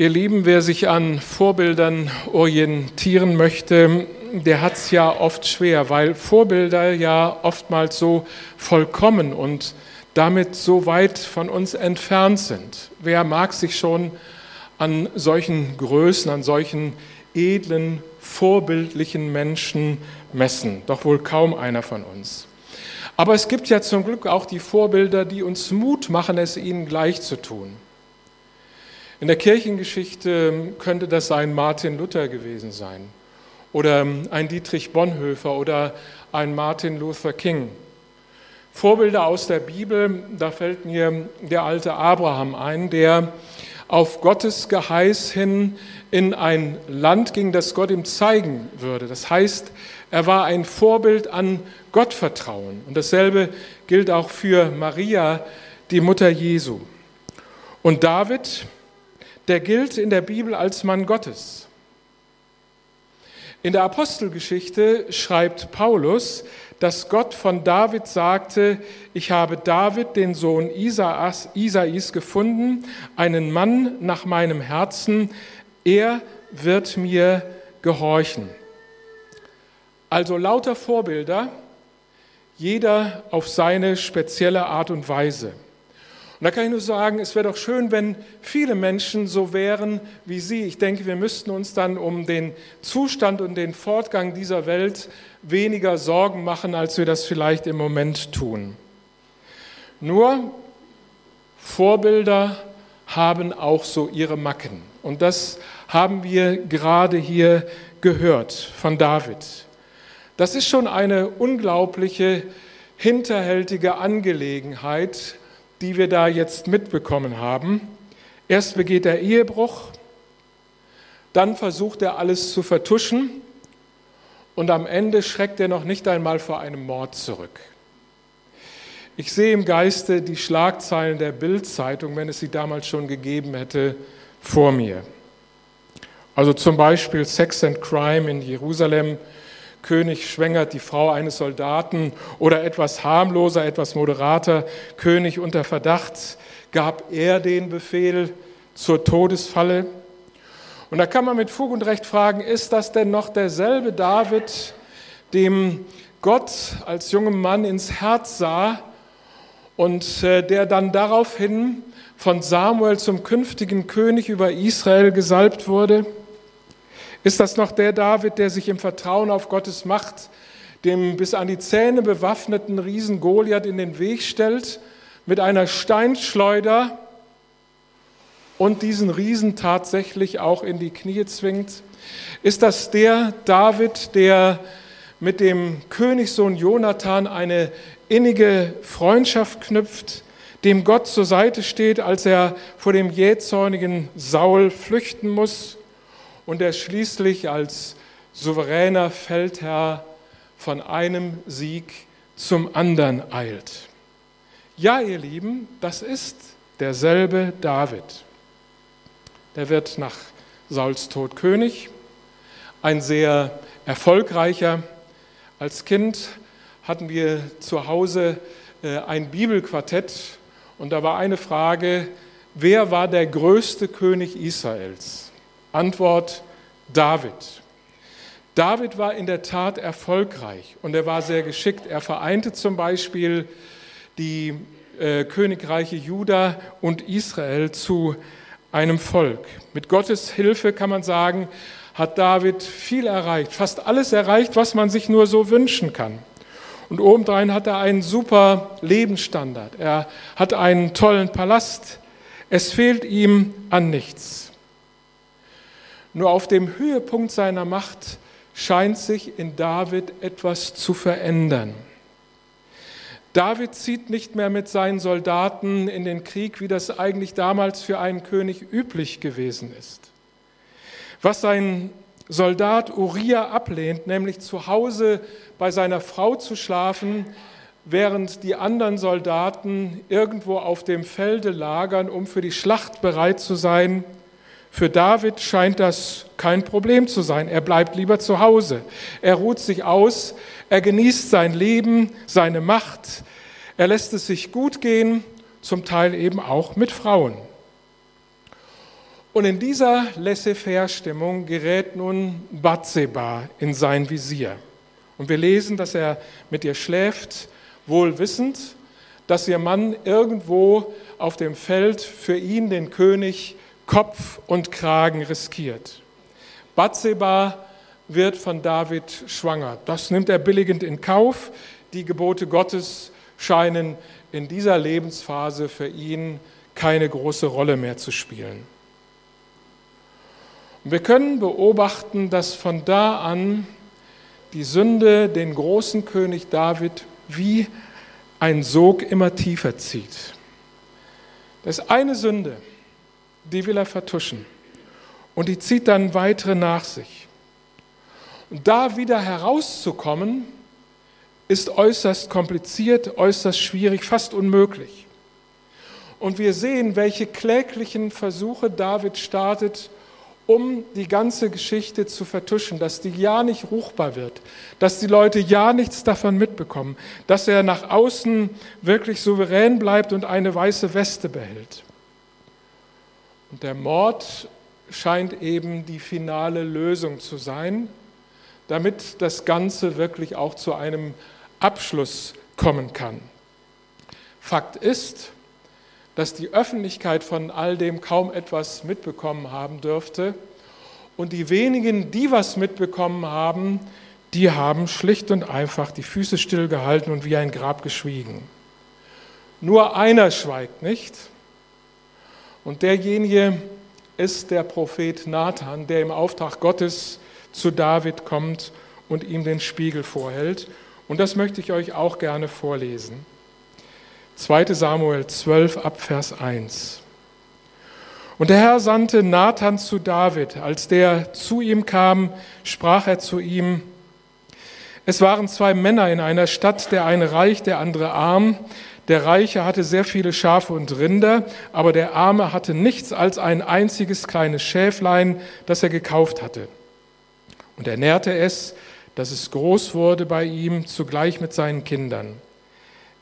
Ihr Lieben, wer sich an Vorbildern orientieren möchte, der hat es ja oft schwer, weil Vorbilder ja oftmals so vollkommen und damit so weit von uns entfernt sind. Wer mag sich schon an solchen Größen, an solchen edlen, vorbildlichen Menschen messen? Doch wohl kaum einer von uns. Aber es gibt ja zum Glück auch die Vorbilder, die uns Mut machen, es ihnen gleich zu tun. In der Kirchengeschichte könnte das ein Martin Luther gewesen sein oder ein Dietrich Bonhoeffer oder ein Martin Luther King. Vorbilder aus der Bibel, da fällt mir der alte Abraham ein, der auf Gottes Geheiß hin in ein Land ging, das Gott ihm zeigen würde. Das heißt, er war ein Vorbild an Gottvertrauen. Und dasselbe gilt auch für Maria, die Mutter Jesu. Und David, der gilt in der Bibel als Mann Gottes. In der Apostelgeschichte schreibt Paulus, dass Gott von David sagte, ich habe David, den Sohn Isais, Isais gefunden, einen Mann nach meinem Herzen, er wird mir gehorchen. Also lauter Vorbilder, jeder auf seine spezielle Art und Weise. Und da kann ich nur sagen, es wäre doch schön, wenn viele Menschen so wären wie Sie. Ich denke, wir müssten uns dann um den Zustand und den Fortgang dieser Welt weniger Sorgen machen, als wir das vielleicht im Moment tun. Nur Vorbilder haben auch so ihre Macken. Und das haben wir gerade hier gehört von David. Das ist schon eine unglaubliche, hinterhältige Angelegenheit, die wir da jetzt mitbekommen haben. Erst begeht er Ehebruch, dann versucht er alles zu vertuschen und am Ende schreckt er noch nicht einmal vor einem Mord zurück. Ich sehe im Geiste die Schlagzeilen der Bildzeitung, wenn es sie damals schon gegeben hätte, vor mir. Also zum Beispiel Sex and Crime in Jerusalem, König schwängert die Frau eines Soldaten oder etwas harmloser, etwas moderater, König unter Verdacht, gab er den Befehl zur Todesfalle. Und da kann man mit Fug und Recht fragen, ist das denn noch derselbe David, dem Gott als jungem Mann ins Herz sah und äh, der dann daraufhin von Samuel zum künftigen König über Israel gesalbt wurde? Ist das noch der David, der sich im Vertrauen auf Gottes Macht dem bis an die Zähne bewaffneten Riesen Goliath in den Weg stellt mit einer Steinschleuder und diesen Riesen tatsächlich auch in die Knie zwingt? Ist das der David, der mit dem Königssohn Jonathan eine innige Freundschaft knüpft, dem Gott zur Seite steht, als er vor dem jähzornigen Saul flüchten muss? Und er schließlich als souveräner Feldherr von einem Sieg zum anderen eilt. Ja, ihr Lieben, das ist derselbe David. Der wird nach Sauls Tod König, ein sehr erfolgreicher. Als Kind hatten wir zu Hause äh, ein Bibelquartett und da war eine Frage, wer war der größte König Israels? Antwort David. David war in der Tat erfolgreich und er war sehr geschickt. Er vereinte zum Beispiel die äh, Königreiche Juda und Israel zu einem Volk. Mit Gottes Hilfe kann man sagen, hat David viel erreicht, fast alles erreicht, was man sich nur so wünschen kann. Und obendrein hat er einen super Lebensstandard. Er hat einen tollen Palast. Es fehlt ihm an nichts. Nur auf dem Höhepunkt seiner Macht scheint sich in David etwas zu verändern. David zieht nicht mehr mit seinen Soldaten in den Krieg, wie das eigentlich damals für einen König üblich gewesen ist. Was sein Soldat Uriah ablehnt, nämlich zu Hause bei seiner Frau zu schlafen, während die anderen Soldaten irgendwo auf dem Felde lagern, um für die Schlacht bereit zu sein, für David scheint das kein Problem zu sein. Er bleibt lieber zu Hause. Er ruht sich aus. Er genießt sein Leben, seine Macht. Er lässt es sich gut gehen, zum Teil eben auch mit Frauen. Und in dieser Laissez-faire-Stimmung gerät nun Bathseba in sein Visier. Und wir lesen, dass er mit ihr schläft, wohl wissend, dass ihr Mann irgendwo auf dem Feld für ihn, den König, Kopf und Kragen riskiert. Bathseba wird von David schwanger. Das nimmt er billigend in Kauf. Die Gebote Gottes scheinen in dieser Lebensphase für ihn keine große Rolle mehr zu spielen. Und wir können beobachten, dass von da an die Sünde den großen König David wie ein Sog immer tiefer zieht. Das ist eine Sünde, die will er vertuschen und die zieht dann weitere nach sich. Und da wieder herauszukommen, ist äußerst kompliziert, äußerst schwierig, fast unmöglich. Und wir sehen, welche kläglichen Versuche David startet, um die ganze Geschichte zu vertuschen, dass die ja nicht ruchbar wird, dass die Leute ja nichts davon mitbekommen, dass er nach außen wirklich souverän bleibt und eine weiße Weste behält. Und der Mord scheint eben die finale Lösung zu sein, damit das Ganze wirklich auch zu einem Abschluss kommen kann. Fakt ist, dass die Öffentlichkeit von all dem kaum etwas mitbekommen haben dürfte. Und die wenigen, die was mitbekommen haben, die haben schlicht und einfach die Füße stillgehalten und wie ein Grab geschwiegen. Nur einer schweigt nicht. Und derjenige ist der Prophet Nathan, der im Auftrag Gottes zu David kommt und ihm den Spiegel vorhält. Und das möchte ich euch auch gerne vorlesen. 2 Samuel 12 ab Vers 1. Und der Herr sandte Nathan zu David. Als der zu ihm kam, sprach er zu ihm, es waren zwei Männer in einer Stadt, der eine reich, der andere arm. Der Reiche hatte sehr viele Schafe und Rinder, aber der Arme hatte nichts als ein einziges kleines Schäflein, das er gekauft hatte. Und er nährte es, dass es groß wurde bei ihm, zugleich mit seinen Kindern.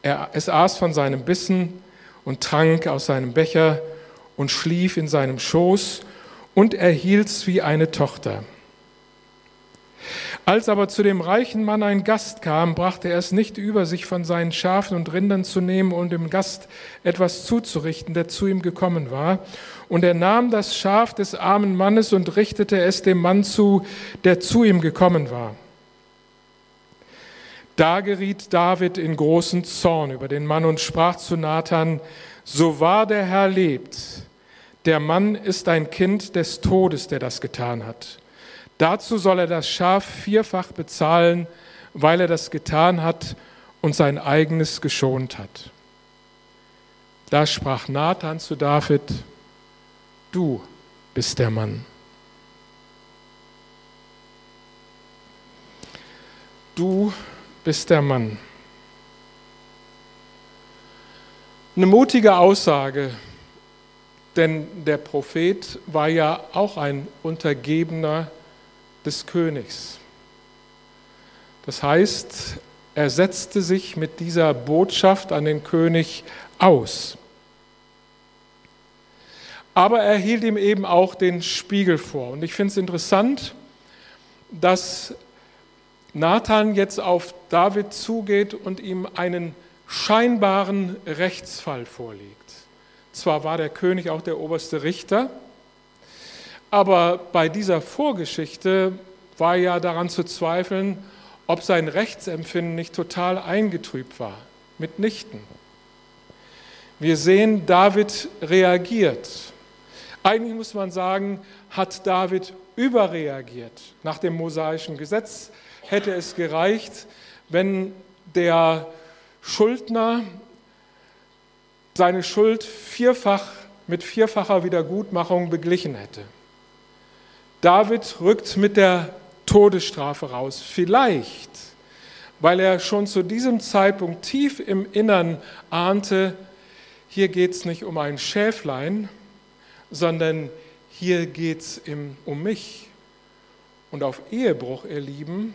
Er, es aß von seinem Bissen und trank aus seinem Becher und schlief in seinem Schoß und erhielt's wie eine Tochter. Als aber zu dem reichen Mann ein Gast kam, brachte er es nicht über, sich von seinen Schafen und Rindern zu nehmen und dem Gast etwas zuzurichten, der zu ihm gekommen war. Und er nahm das Schaf des armen Mannes und richtete es dem Mann zu, der zu ihm gekommen war. Da geriet David in großen Zorn über den Mann und sprach zu Nathan, so wahr der Herr lebt, der Mann ist ein Kind des Todes, der das getan hat. Dazu soll er das Schaf vierfach bezahlen, weil er das getan hat und sein eigenes geschont hat. Da sprach Nathan zu David, du bist der Mann. Du bist der Mann. Eine mutige Aussage, denn der Prophet war ja auch ein Untergebener des Königs. Das heißt, er setzte sich mit dieser Botschaft an den König aus. Aber er hielt ihm eben auch den Spiegel vor. Und ich finde es interessant, dass Nathan jetzt auf David zugeht und ihm einen scheinbaren Rechtsfall vorlegt. Zwar war der König auch der oberste Richter, aber bei dieser Vorgeschichte war ja daran zu zweifeln, ob sein Rechtsempfinden nicht total eingetrübt war. Mitnichten. Wir sehen, David reagiert. Eigentlich muss man sagen, hat David überreagiert. Nach dem mosaischen Gesetz hätte es gereicht, wenn der Schuldner seine Schuld vierfach mit vierfacher Wiedergutmachung beglichen hätte. David rückt mit der Todesstrafe raus. Vielleicht, weil er schon zu diesem Zeitpunkt tief im Innern ahnte, hier geht es nicht um ein Schäflein, sondern hier geht es um mich. Und auf Ehebruch, ihr Lieben,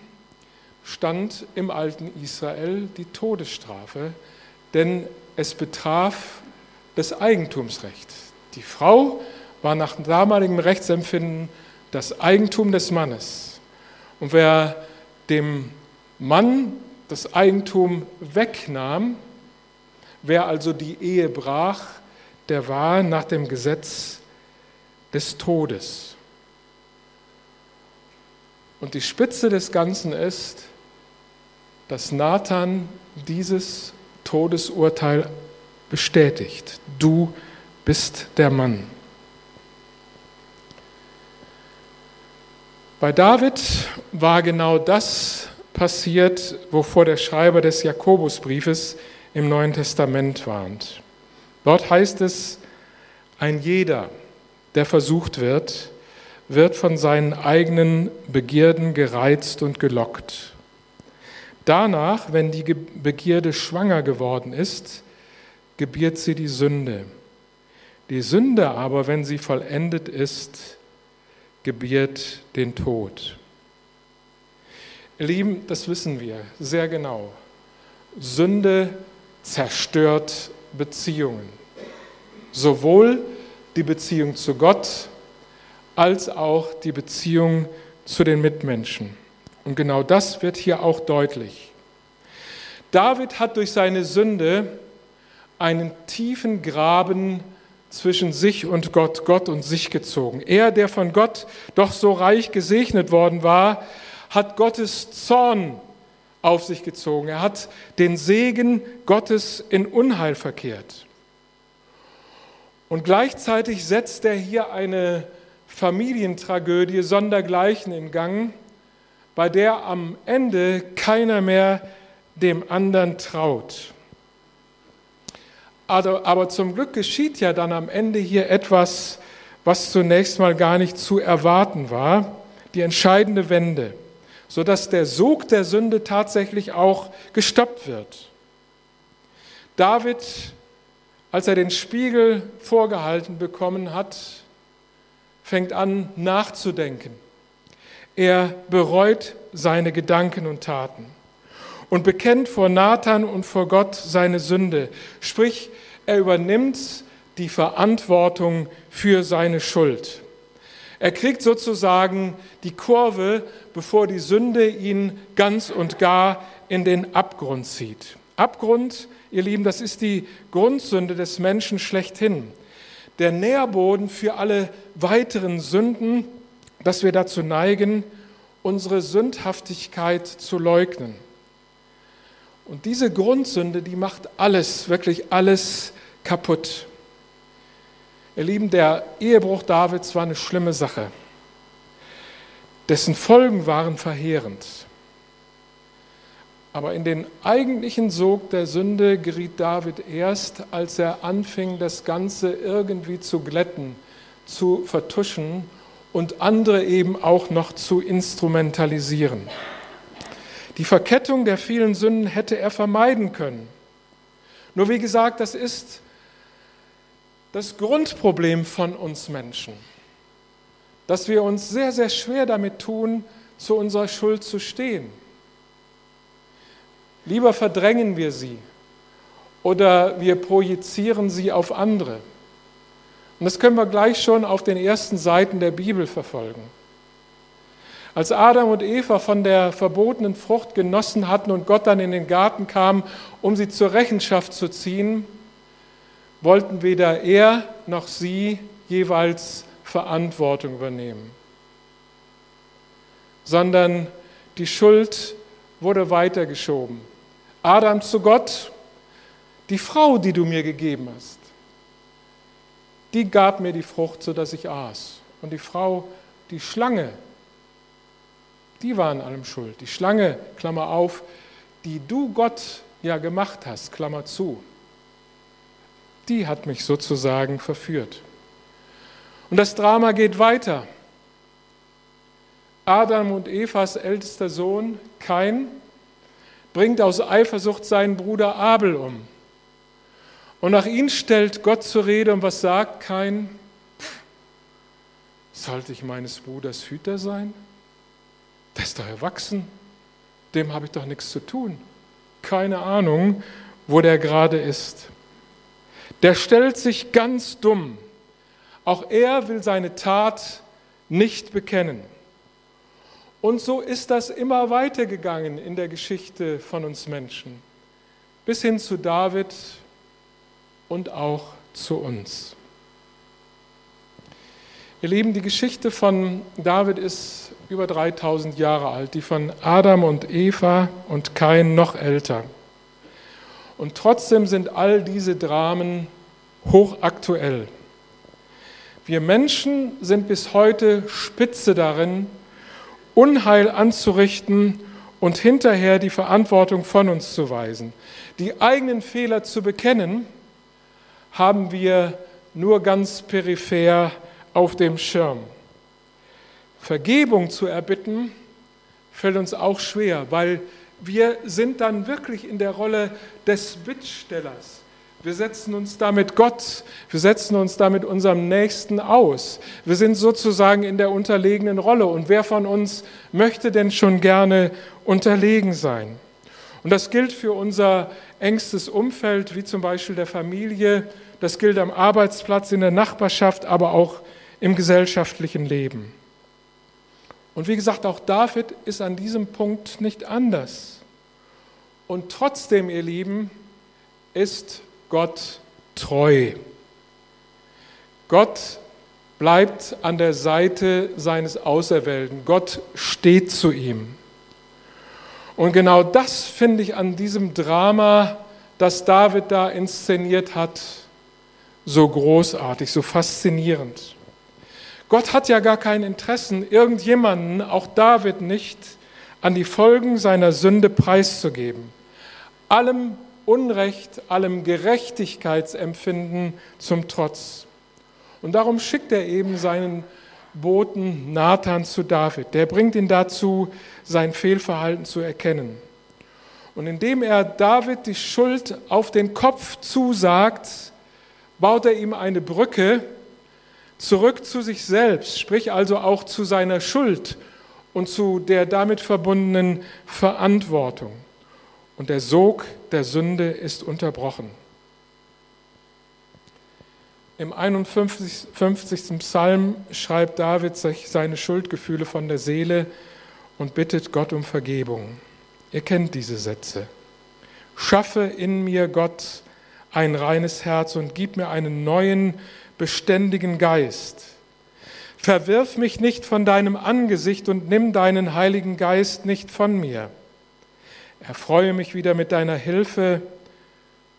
stand im alten Israel die Todesstrafe, denn es betraf das Eigentumsrecht. Die Frau war nach damaligem Rechtsempfinden das Eigentum des Mannes. Und wer dem Mann das Eigentum wegnahm, wer also die Ehe brach, der war nach dem Gesetz des Todes. Und die Spitze des Ganzen ist, dass Nathan dieses Todesurteil bestätigt. Du bist der Mann. Bei David war genau das passiert, wovor der Schreiber des Jakobusbriefes im Neuen Testament warnt. Dort heißt es, ein jeder, der versucht wird, wird von seinen eigenen Begierden gereizt und gelockt. Danach, wenn die Begierde schwanger geworden ist, gebiert sie die Sünde. Die Sünde aber, wenn sie vollendet ist, gebiert den Tod. Ihr Lieben, das wissen wir sehr genau. Sünde zerstört Beziehungen. Sowohl die Beziehung zu Gott als auch die Beziehung zu den Mitmenschen. Und genau das wird hier auch deutlich. David hat durch seine Sünde einen tiefen Graben zwischen sich und Gott, Gott und sich gezogen. Er, der von Gott doch so reich gesegnet worden war, hat Gottes Zorn auf sich gezogen. Er hat den Segen Gottes in Unheil verkehrt. Und gleichzeitig setzt er hier eine Familientragödie sondergleichen in Gang, bei der am Ende keiner mehr dem anderen traut. Aber, aber zum Glück geschieht ja dann am Ende hier etwas, was zunächst mal gar nicht zu erwarten war, die entscheidende Wende, sodass der Sog der Sünde tatsächlich auch gestoppt wird. David, als er den Spiegel vorgehalten bekommen hat, fängt an nachzudenken. Er bereut seine Gedanken und Taten und bekennt vor Nathan und vor Gott seine Sünde. Sprich, er übernimmt die Verantwortung für seine Schuld. Er kriegt sozusagen die Kurve, bevor die Sünde ihn ganz und gar in den Abgrund zieht. Abgrund, ihr Lieben, das ist die Grundsünde des Menschen schlechthin. Der Nährboden für alle weiteren Sünden, dass wir dazu neigen, unsere Sündhaftigkeit zu leugnen. Und diese Grundsünde, die macht alles, wirklich alles kaputt. Ihr Lieben, der Ehebruch Davids war eine schlimme Sache. Dessen Folgen waren verheerend. Aber in den eigentlichen Sog der Sünde geriet David erst, als er anfing, das Ganze irgendwie zu glätten, zu vertuschen und andere eben auch noch zu instrumentalisieren. Die Verkettung der vielen Sünden hätte er vermeiden können. Nur wie gesagt, das ist das Grundproblem von uns Menschen, dass wir uns sehr, sehr schwer damit tun, zu unserer Schuld zu stehen. Lieber verdrängen wir sie oder wir projizieren sie auf andere. Und das können wir gleich schon auf den ersten Seiten der Bibel verfolgen. Als Adam und Eva von der verbotenen Frucht genossen hatten und Gott dann in den Garten kam, um sie zur Rechenschaft zu ziehen, wollten weder er noch sie jeweils Verantwortung übernehmen, sondern die Schuld wurde weitergeschoben. Adam zu Gott, die Frau, die du mir gegeben hast, die gab mir die Frucht, sodass ich aß. Und die Frau, die Schlange, die war an allem schuld. Die Schlange, Klammer auf, die du Gott ja gemacht hast, Klammer zu, die hat mich sozusagen verführt. Und das Drama geht weiter. Adam und Evas ältester Sohn, Kain, bringt aus Eifersucht seinen Bruder Abel um. Und nach ihm stellt Gott zur Rede und was sagt Kain? Sollte ich meines Bruders Hüter sein? Der ist doch erwachsen. Dem habe ich doch nichts zu tun. Keine Ahnung, wo der gerade ist. Der stellt sich ganz dumm Auch er will seine Tat nicht bekennen. Und so ist das immer weitergegangen in der Geschichte von uns Menschen, bis hin zu David und auch zu uns. Ihr Lieben, die Geschichte von David ist über 3000 Jahre alt, die von Adam und Eva und Kain noch älter. Und trotzdem sind all diese Dramen hochaktuell. Wir Menschen sind bis heute spitze darin, Unheil anzurichten und hinterher die Verantwortung von uns zu weisen. Die eigenen Fehler zu bekennen, haben wir nur ganz peripher auf dem Schirm. Vergebung zu erbitten, fällt uns auch schwer, weil wir sind dann wirklich in der Rolle des Bittstellers. Wir setzen uns damit Gott, wir setzen uns damit unserem Nächsten aus. Wir sind sozusagen in der unterlegenen Rolle. Und wer von uns möchte denn schon gerne unterlegen sein? Und das gilt für unser engstes Umfeld, wie zum Beispiel der Familie. Das gilt am Arbeitsplatz, in der Nachbarschaft, aber auch im gesellschaftlichen Leben. Und wie gesagt, auch David ist an diesem Punkt nicht anders. Und trotzdem, ihr Lieben, ist Gott treu. Gott bleibt an der Seite seines Auserwählten. Gott steht zu ihm. Und genau das finde ich an diesem Drama, das David da inszeniert hat, so großartig, so faszinierend. Gott hat ja gar kein Interesse, irgendjemanden, auch David nicht, an die Folgen seiner Sünde preiszugeben. Allem Unrecht, allem Gerechtigkeitsempfinden zum Trotz. Und darum schickt er eben seinen Boten Nathan zu David. Der bringt ihn dazu, sein Fehlverhalten zu erkennen. Und indem er David die Schuld auf den Kopf zusagt, baut er ihm eine Brücke, zurück zu sich selbst, sprich also auch zu seiner Schuld und zu der damit verbundenen Verantwortung. Und der Sog der Sünde ist unterbrochen. Im 51. Psalm schreibt David sich seine Schuldgefühle von der Seele und bittet Gott um Vergebung. Ihr kennt diese Sätze. Schaffe in mir, Gott, ein reines Herz und gib mir einen neuen, beständigen Geist. Verwirf mich nicht von deinem Angesicht und nimm deinen Heiligen Geist nicht von mir. Erfreue mich wieder mit deiner Hilfe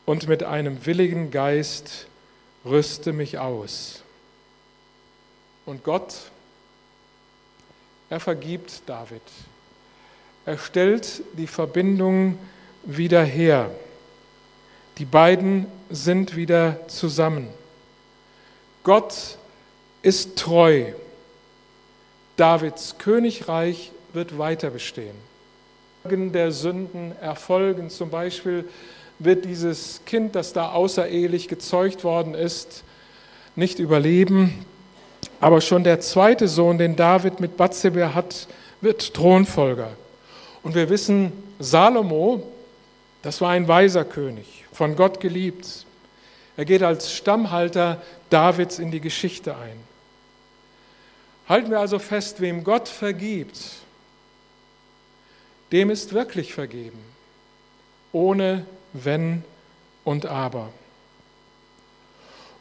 und mit einem willigen Geist rüste mich aus. Und Gott, er vergibt David. Er stellt die Verbindung wieder her. Die beiden sind wieder zusammen. Gott ist treu. Davids Königreich wird weiter bestehen. Der Sünden erfolgen. Zum Beispiel wird dieses Kind, das da außerehelich gezeugt worden ist, nicht überleben. Aber schon der zweite Sohn, den David mit Bathseba hat, wird Thronfolger. Und wir wissen, Salomo, das war ein weiser König, von Gott geliebt. Er geht als Stammhalter Davids in die Geschichte ein. Halten wir also fest, wem Gott vergibt, dem ist wirklich vergeben, ohne wenn und aber.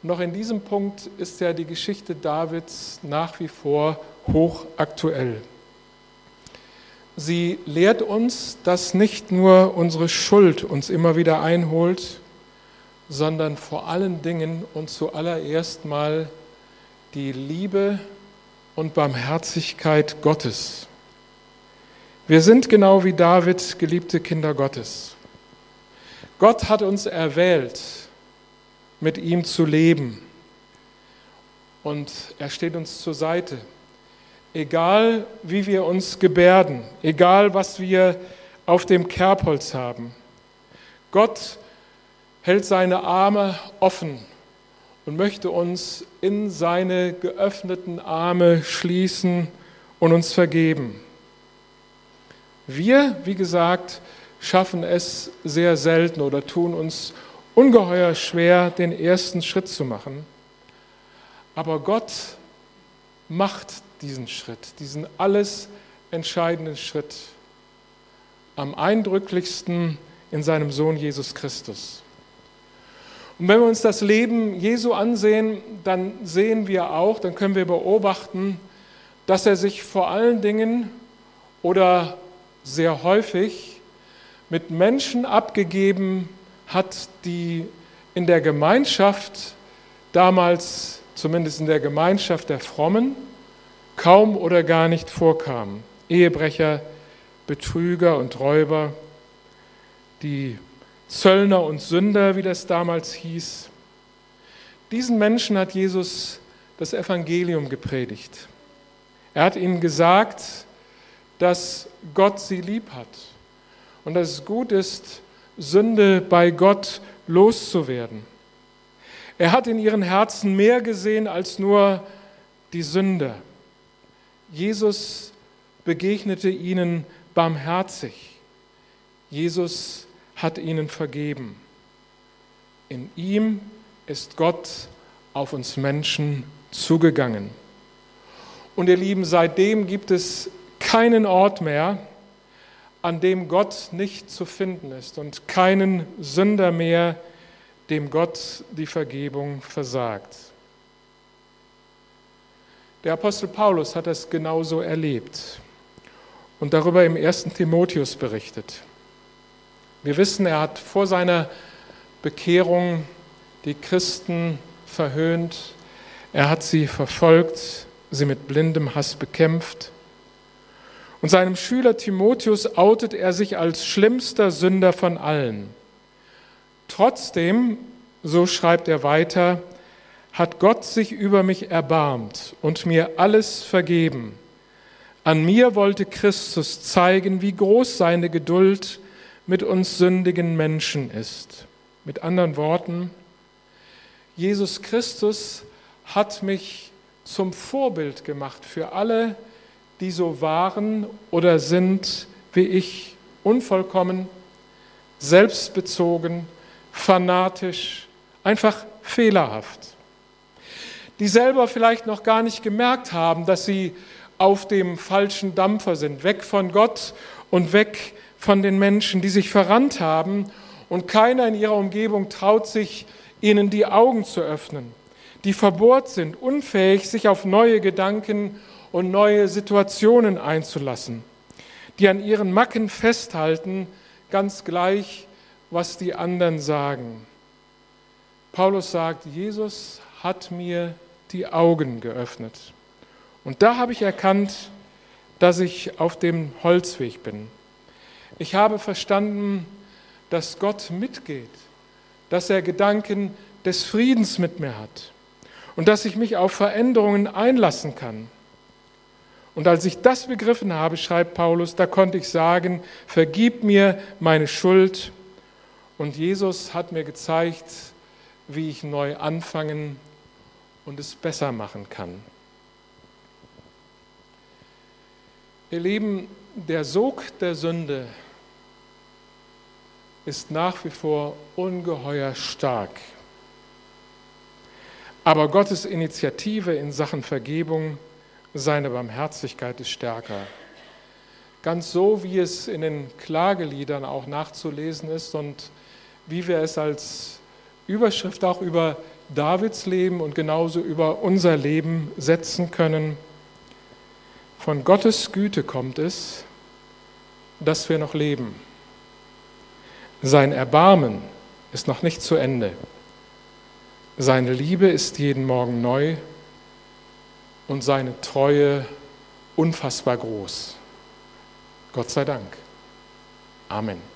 Und noch in diesem Punkt ist ja die Geschichte Davids nach wie vor hochaktuell. Sie lehrt uns, dass nicht nur unsere Schuld uns immer wieder einholt, sondern vor allen Dingen und zuallererst mal die Liebe und Barmherzigkeit Gottes. Wir sind genau wie David geliebte Kinder Gottes. Gott hat uns erwählt, mit ihm zu leben. Und er steht uns zur Seite. Egal wie wir uns gebärden, egal was wir auf dem Kerbholz haben. Gott hält seine Arme offen und möchte uns in seine geöffneten Arme schließen und uns vergeben. Wir, wie gesagt, schaffen es sehr selten oder tun uns ungeheuer schwer, den ersten Schritt zu machen. Aber Gott macht diesen Schritt, diesen alles entscheidenden Schritt. Am eindrücklichsten in seinem Sohn Jesus Christus. Und wenn wir uns das Leben Jesu ansehen, dann sehen wir auch, dann können wir beobachten, dass er sich vor allen Dingen oder sehr häufig mit Menschen abgegeben hat, die in der Gemeinschaft, damals zumindest in der Gemeinschaft der Frommen, kaum oder gar nicht vorkamen. Ehebrecher, Betrüger und Räuber, die Zöllner und Sünder, wie das damals hieß. Diesen Menschen hat Jesus das Evangelium gepredigt. Er hat ihnen gesagt, dass Gott sie lieb hat und dass es gut ist, Sünde bei Gott loszuwerden. Er hat in ihren Herzen mehr gesehen als nur die Sünde. Jesus begegnete ihnen barmherzig. Jesus hat ihnen vergeben. In ihm ist Gott auf uns Menschen zugegangen. Und ihr Lieben, seitdem gibt es keinen Ort mehr, an dem Gott nicht zu finden ist und keinen Sünder mehr, dem Gott die Vergebung versagt. Der Apostel Paulus hat das genauso erlebt und darüber im ersten Timotheus berichtet. Wir wissen, er hat vor seiner Bekehrung die Christen verhöhnt, er hat sie verfolgt, sie mit blindem Hass bekämpft. Und seinem Schüler Timotheus outet er sich als schlimmster Sünder von allen. Trotzdem, so schreibt er weiter, hat Gott sich über mich erbarmt und mir alles vergeben. An mir wollte Christus zeigen, wie groß seine Geduld mit uns sündigen Menschen ist. Mit anderen Worten, Jesus Christus hat mich zum Vorbild gemacht für alle, die so waren oder sind wie ich, unvollkommen, selbstbezogen, fanatisch, einfach fehlerhaft. Die selber vielleicht noch gar nicht gemerkt haben, dass sie auf dem falschen Dampfer sind, weg von Gott und weg von den Menschen, die sich verrannt haben und keiner in ihrer Umgebung traut sich, ihnen die Augen zu öffnen, die verbohrt sind, unfähig, sich auf neue Gedanken und neue Situationen einzulassen, die an ihren Macken festhalten, ganz gleich, was die anderen sagen. Paulus sagt, Jesus hat mir die Augen geöffnet. Und da habe ich erkannt, dass ich auf dem Holzweg bin. Ich habe verstanden, dass Gott mitgeht, dass er Gedanken des Friedens mit mir hat und dass ich mich auf Veränderungen einlassen kann. Und als ich das begriffen habe, schreibt Paulus, da konnte ich sagen, vergib mir meine Schuld. Und Jesus hat mir gezeigt, wie ich neu anfangen und es besser machen kann. Ihr Lieben, der Sog der Sünde ist nach wie vor ungeheuer stark. Aber Gottes Initiative in Sachen Vergebung, seine Barmherzigkeit ist stärker. Ganz so, wie es in den Klageliedern auch nachzulesen ist und wie wir es als Überschrift auch über Davids Leben und genauso über unser Leben setzen können. Von Gottes Güte kommt es, dass wir noch leben. Sein Erbarmen ist noch nicht zu Ende. Seine Liebe ist jeden Morgen neu und seine Treue unfassbar groß. Gott sei Dank. Amen.